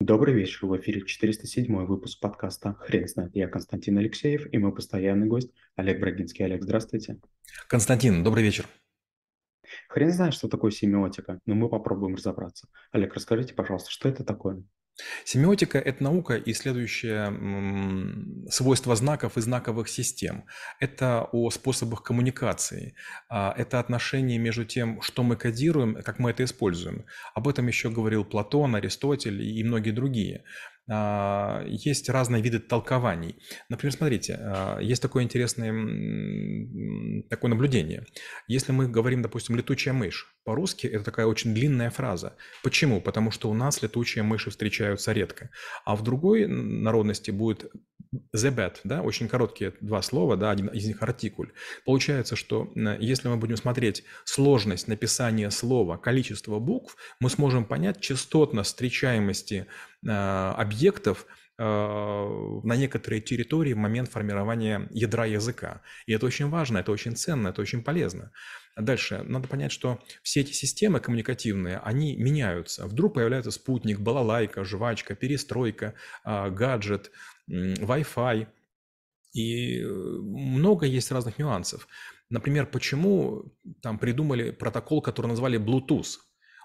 Добрый вечер, в эфире 407 выпуск подкаста «Хрен знает». Я Константин Алексеев и мой постоянный гость Олег Брагинский. Олег, здравствуйте. Константин, добрый вечер. Хрен знает, что такое семиотика, но мы попробуем разобраться. Олег, расскажите, пожалуйста, что это такое? Семиотика – это наука, исследующая свойства знаков и знаковых систем. Это о способах коммуникации. А, это отношение между тем, что мы кодируем, как мы это используем. Об этом еще говорил Платон, Аристотель и многие другие. А, есть разные виды толкований. Например, смотрите, а, есть такое интересное такое наблюдение. Если мы говорим, допустим, «летучая мышь», по-русски это такая очень длинная фраза. Почему? Потому что у нас летучие мыши встречаются редко. А в другой народности будет the bad, да, очень короткие два слова, да, один из них артикуль. Получается, что если мы будем смотреть сложность написания слова, количество букв, мы сможем понять частотность встречаемости э, объектов э, на некоторые территории в момент формирования ядра языка. И это очень важно, это очень ценно, это очень полезно. Дальше, надо понять, что все эти системы коммуникативные, они меняются. Вдруг появляется спутник, балалайка, жвачка, перестройка, э, гаджет, Wi-Fi. И э, много есть разных нюансов. Например, почему там придумали протокол, который назвали Bluetooth?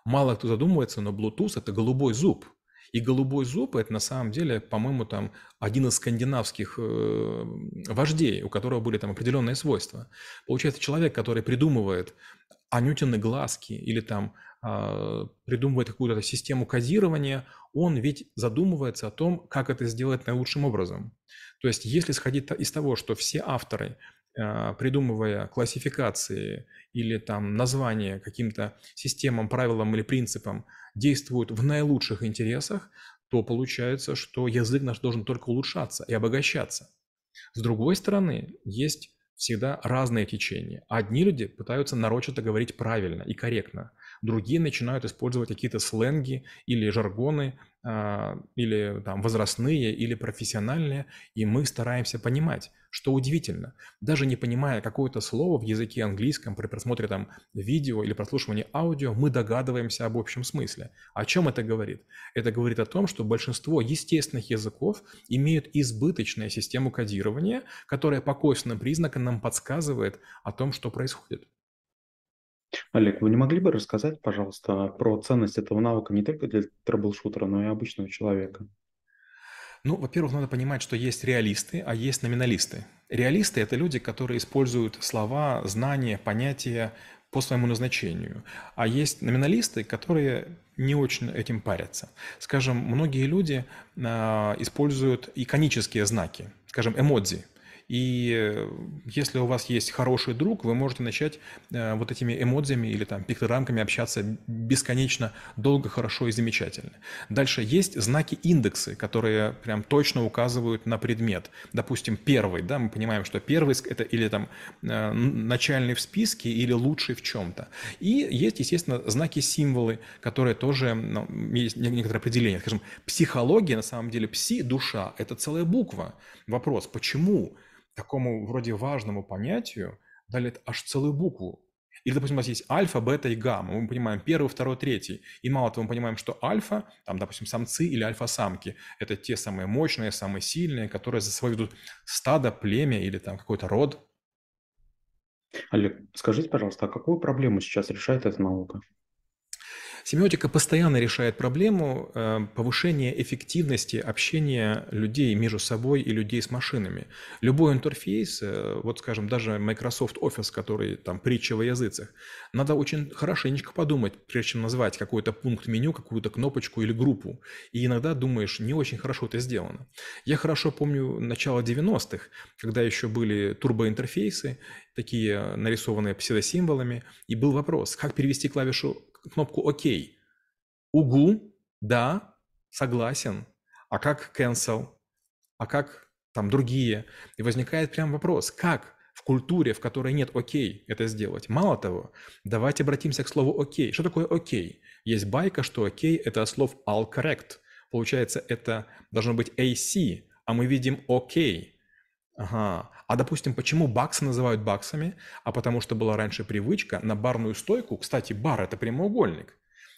Мало кто задумывается, но Bluetooth – это голубой зуб. И голубой зуб – это на самом деле, по-моему, там один из скандинавских э, вождей, у которого были там определенные свойства. Получается, человек, который придумывает анютины глазки или там э, придумывает какую-то систему кодирования, он ведь задумывается о том, как это сделать наилучшим образом. То есть если сходить из того, что все авторы, придумывая классификации или там названия каким-то системам, правилам или принципам, действуют в наилучших интересах, то получается, что язык наш должен только улучшаться и обогащаться. С другой стороны, есть всегда разные течения. Одни люди пытаются нарочито говорить правильно и корректно, другие начинают использовать какие-то сленги или жаргоны, а, или там возрастные, или профессиональные, и мы стараемся понимать, что удивительно. Даже не понимая какое-то слово в языке английском при просмотре там видео или прослушивании аудио, мы догадываемся об общем смысле. О чем это говорит? Это говорит о том, что большинство естественных языков имеют избыточную систему кодирования, которая по косвенным признакам нам подсказывает о том, что происходит. Олег, вы не могли бы рассказать, пожалуйста, про ценность этого навыка не только для трэблшутера, но и обычного человека? Ну, во-первых, надо понимать, что есть реалисты, а есть номиналисты. Реалисты – это люди, которые используют слова, знания, понятия по своему назначению. А есть номиналисты, которые не очень этим парятся. Скажем, многие люди э, используют иконические знаки, скажем, эмодзи – и э, если у вас есть хороший друг, вы можете начать э, вот этими эмодзиями или там пиктограммками общаться бесконечно долго, хорошо и замечательно. Дальше есть знаки индексы, которые прям точно указывают на предмет. Допустим, первый, да, мы понимаем, что первый это или там э, начальный в списке, или лучший в чем-то. И есть, естественно, знаки-символы, которые тоже ну, есть некоторое определение. Скажем, психология, на самом деле, пси-душа – это целая буква. Вопрос, почему? Такому вроде важному понятию дали аж целую букву. Или, допустим, у нас есть альфа, бета и гамма. Мы понимаем первый, второй, третий. И мало того, мы понимаем, что альфа, там, допустим, самцы или альфа-самки, это те самые мощные, самые сильные, которые за собой ведут стадо, племя или там какой-то род. Олег, скажите, пожалуйста, а какую проблему сейчас решает эта наука? Семиотика постоянно решает проблему э, повышения эффективности общения людей между собой и людей с машинами. Любой интерфейс, э, вот скажем, даже Microsoft Office, который там притча во языцах, надо очень хорошенечко подумать, прежде чем назвать какой-то пункт меню, какую-то кнопочку или группу. И иногда думаешь, не очень хорошо это сделано. Я хорошо помню начало 90-х, когда еще были турбоинтерфейсы, такие нарисованные псевдосимволами, и был вопрос, как перевести клавишу кнопку «Ок». Угу, да, согласен. А как cancel? А как там другие? И возникает прям вопрос, как в культуре, в которой нет окей, это сделать. Мало того, давайте обратимся к слову окей. Что такое окей? Есть байка, что окей – это от слов all correct. Получается, это должно быть AC, а мы видим окей. Ага. А допустим, почему баксы называют баксами? А потому что была раньше привычка на барную стойку, кстати, бар – это прямоугольник,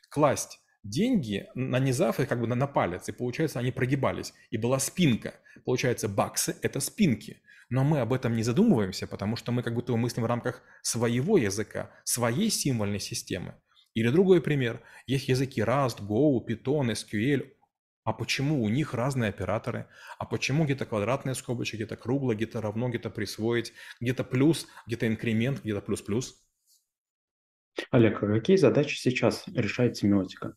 класть деньги, нанизав их как бы на, на палец, и получается они прогибались, и была спинка. Получается, баксы – это спинки. Но мы об этом не задумываемся, потому что мы как будто мыслим в рамках своего языка, своей символьной системы. Или другой пример. Есть языки Rust, Go, Python, SQL. А почему у них разные операторы? А почему где-то квадратные скобочки, где-то круглое, где-то равно, где-то присвоить, где-то плюс, где-то инкремент, где-то плюс-плюс? Олег, а какие задачи сейчас решает семиотика?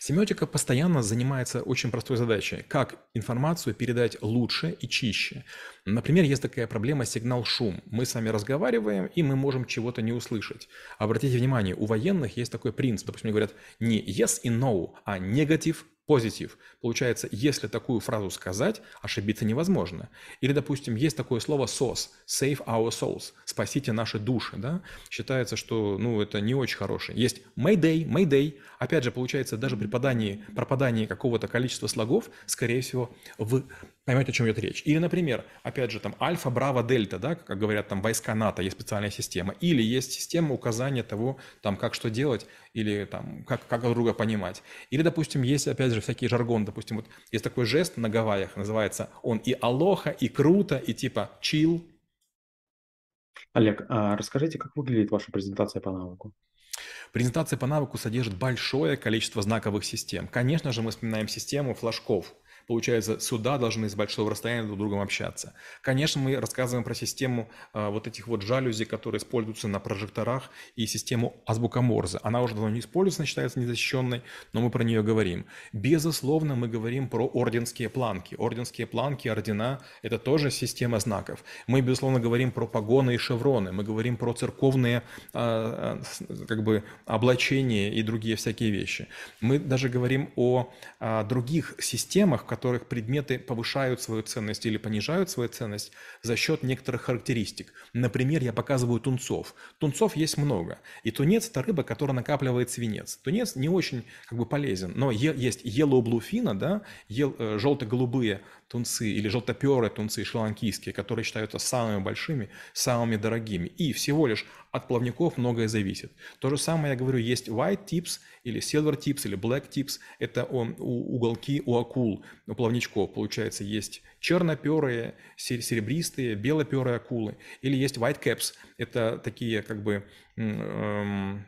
Семиотика постоянно занимается очень простой задачей. Как информацию передать лучше и чище. Например, есть такая проблема сигнал-шум. Мы с вами разговариваем, и мы можем чего-то не услышать. Обратите внимание, у военных есть такой принцип. Допустим, они говорят не yes и no, а негатив позитив. Получается, если такую фразу сказать, ошибиться невозможно. Или, допустим, есть такое слово SOS, save our souls, спасите наши души, да? Считается, что, ну, это не очень хорошее. Есть Mayday, Mayday. Опять же, получается, даже при подании, пропадании какого-то количества слогов, скорее всего, вы поймете, о чем идет речь. Или, например, опять же, там Альфа, Браво, Дельта, да, как говорят там войска НАТО, есть специальная система. Или есть система указания того, там, как что делать, или там, как, как друга понимать. Или, допустим, есть, опять же, всякий жаргон, допустим, вот есть такой жест на Гавайях, называется он и алоха, и круто, и типа чил. Олег, а расскажите, как выглядит ваша презентация по навыку? Презентация по навыку содержит большое количество знаковых систем. Конечно же, мы вспоминаем систему флажков – Получается, сюда должны с большого расстояния друг с другом общаться. Конечно, мы рассказываем про систему э, вот этих вот жалюзи, которые используются на прожекторах, и систему азбука Морзе. Она уже давно не используется, она считается незащищенной, но мы про нее говорим. Безусловно, мы говорим про орденские планки. Орденские планки, ордена – это тоже система знаков. Мы, безусловно, говорим про погоны и шевроны. Мы говорим про церковные э, как бы облачения и другие всякие вещи. Мы даже говорим о других системах, которых предметы повышают свою ценность или понижают свою ценность за счет некоторых характеристик. Например, я показываю тунцов. Тунцов есть много. И тунец – это рыба, которая накапливает свинец. Тунец не очень как бы полезен, но есть yellow bluefin, да, э, желто-голубые тунцы или желтоперые тунцы шри-ланкийские, которые считаются самыми большими, самыми дорогими. И всего лишь от плавников многое зависит. То же самое, я говорю, есть white tips или silver tips или black tips. Это уголки у акул, у плавничков. Получается, есть черноперые, серебристые, белоперые акулы. Или есть white caps. Это такие как бы эм,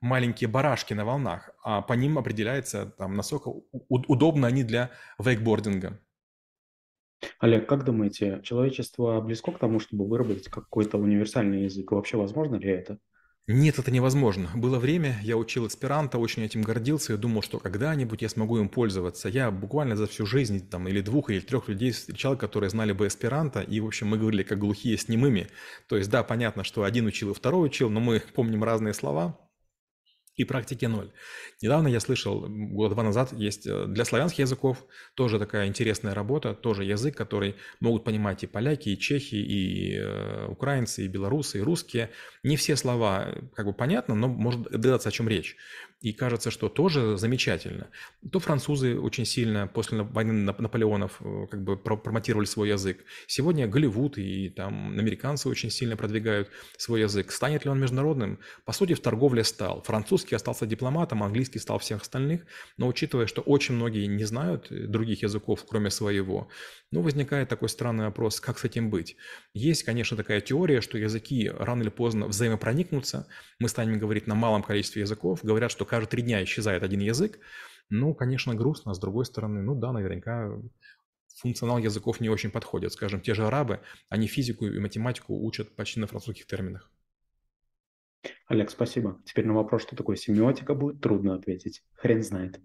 маленькие барашки на волнах, а по ним определяется, там, насколько удобно они для вейкбординга. Олег, как думаете, человечество близко к тому, чтобы выработать какой-то универсальный язык? Вообще возможно ли это? Нет, это невозможно. Было время, я учил эсперанто, очень этим гордился и думал, что когда-нибудь я смогу им пользоваться. Я буквально за всю жизнь, там, или двух, или трех людей встречал, которые знали бы эсперанто, и, в общем, мы говорили как глухие с немыми. То есть, да, понятно, что один учил и второй учил, но мы помним разные слова, и практики ноль. Недавно я слышал, года два назад есть э, для славянских языков тоже такая интересная работа, тоже язык, который могут понимать и поляки, и чехи, и э, украинцы, и белорусы, и русские. Не все слова э, как бы понятно, но может догадаться, о чем речь и кажется, что тоже замечательно. То французы очень сильно после войны Наполеонов э, как бы промотировали свой язык. Сегодня Голливуд и там американцы очень сильно продвигают свой язык. Станет ли он международным? По сути, в торговле стал. Французский остался дипломатом, английский стал всех остальных. Но учитывая, что очень многие не знают других языков, кроме своего, ну, возникает такой странный вопрос, как с этим быть? Есть, конечно, такая теория, что языки рано или поздно взаимопроникнутся. Мы станем говорить на малом количестве языков. Говорят, что каждые три дня исчезает один язык. Ну, конечно, грустно. С другой стороны, ну да, наверняка функционал языков не очень подходит. Скажем, те же арабы, они физику и математику учат почти на французских терминах. Олег, спасибо. Теперь на вопрос, что такое семиотика, будет трудно ответить. Хрен знает.